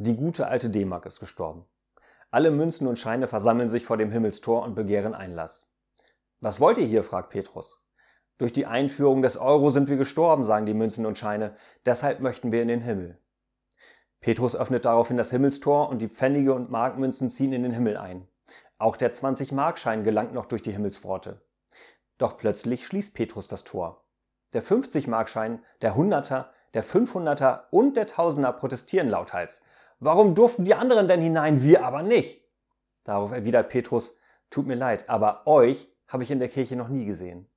Die gute alte D-Mark ist gestorben. Alle Münzen und Scheine versammeln sich vor dem Himmelstor und begehren Einlass. Was wollt ihr hier? fragt Petrus. Durch die Einführung des Euro sind wir gestorben, sagen die Münzen und Scheine, deshalb möchten wir in den Himmel. Petrus öffnet daraufhin das Himmelstor und die Pfennige und Markmünzen ziehen in den Himmel ein. Auch der 20-Markschein gelangt noch durch die Himmelspforte. Doch plötzlich schließt Petrus das Tor. Der 50-Markschein, der 100er, der 500er und der Tausender protestieren lauthals. Warum durften die anderen denn hinein, wir aber nicht? Darauf erwidert Petrus, tut mir leid, aber euch habe ich in der Kirche noch nie gesehen.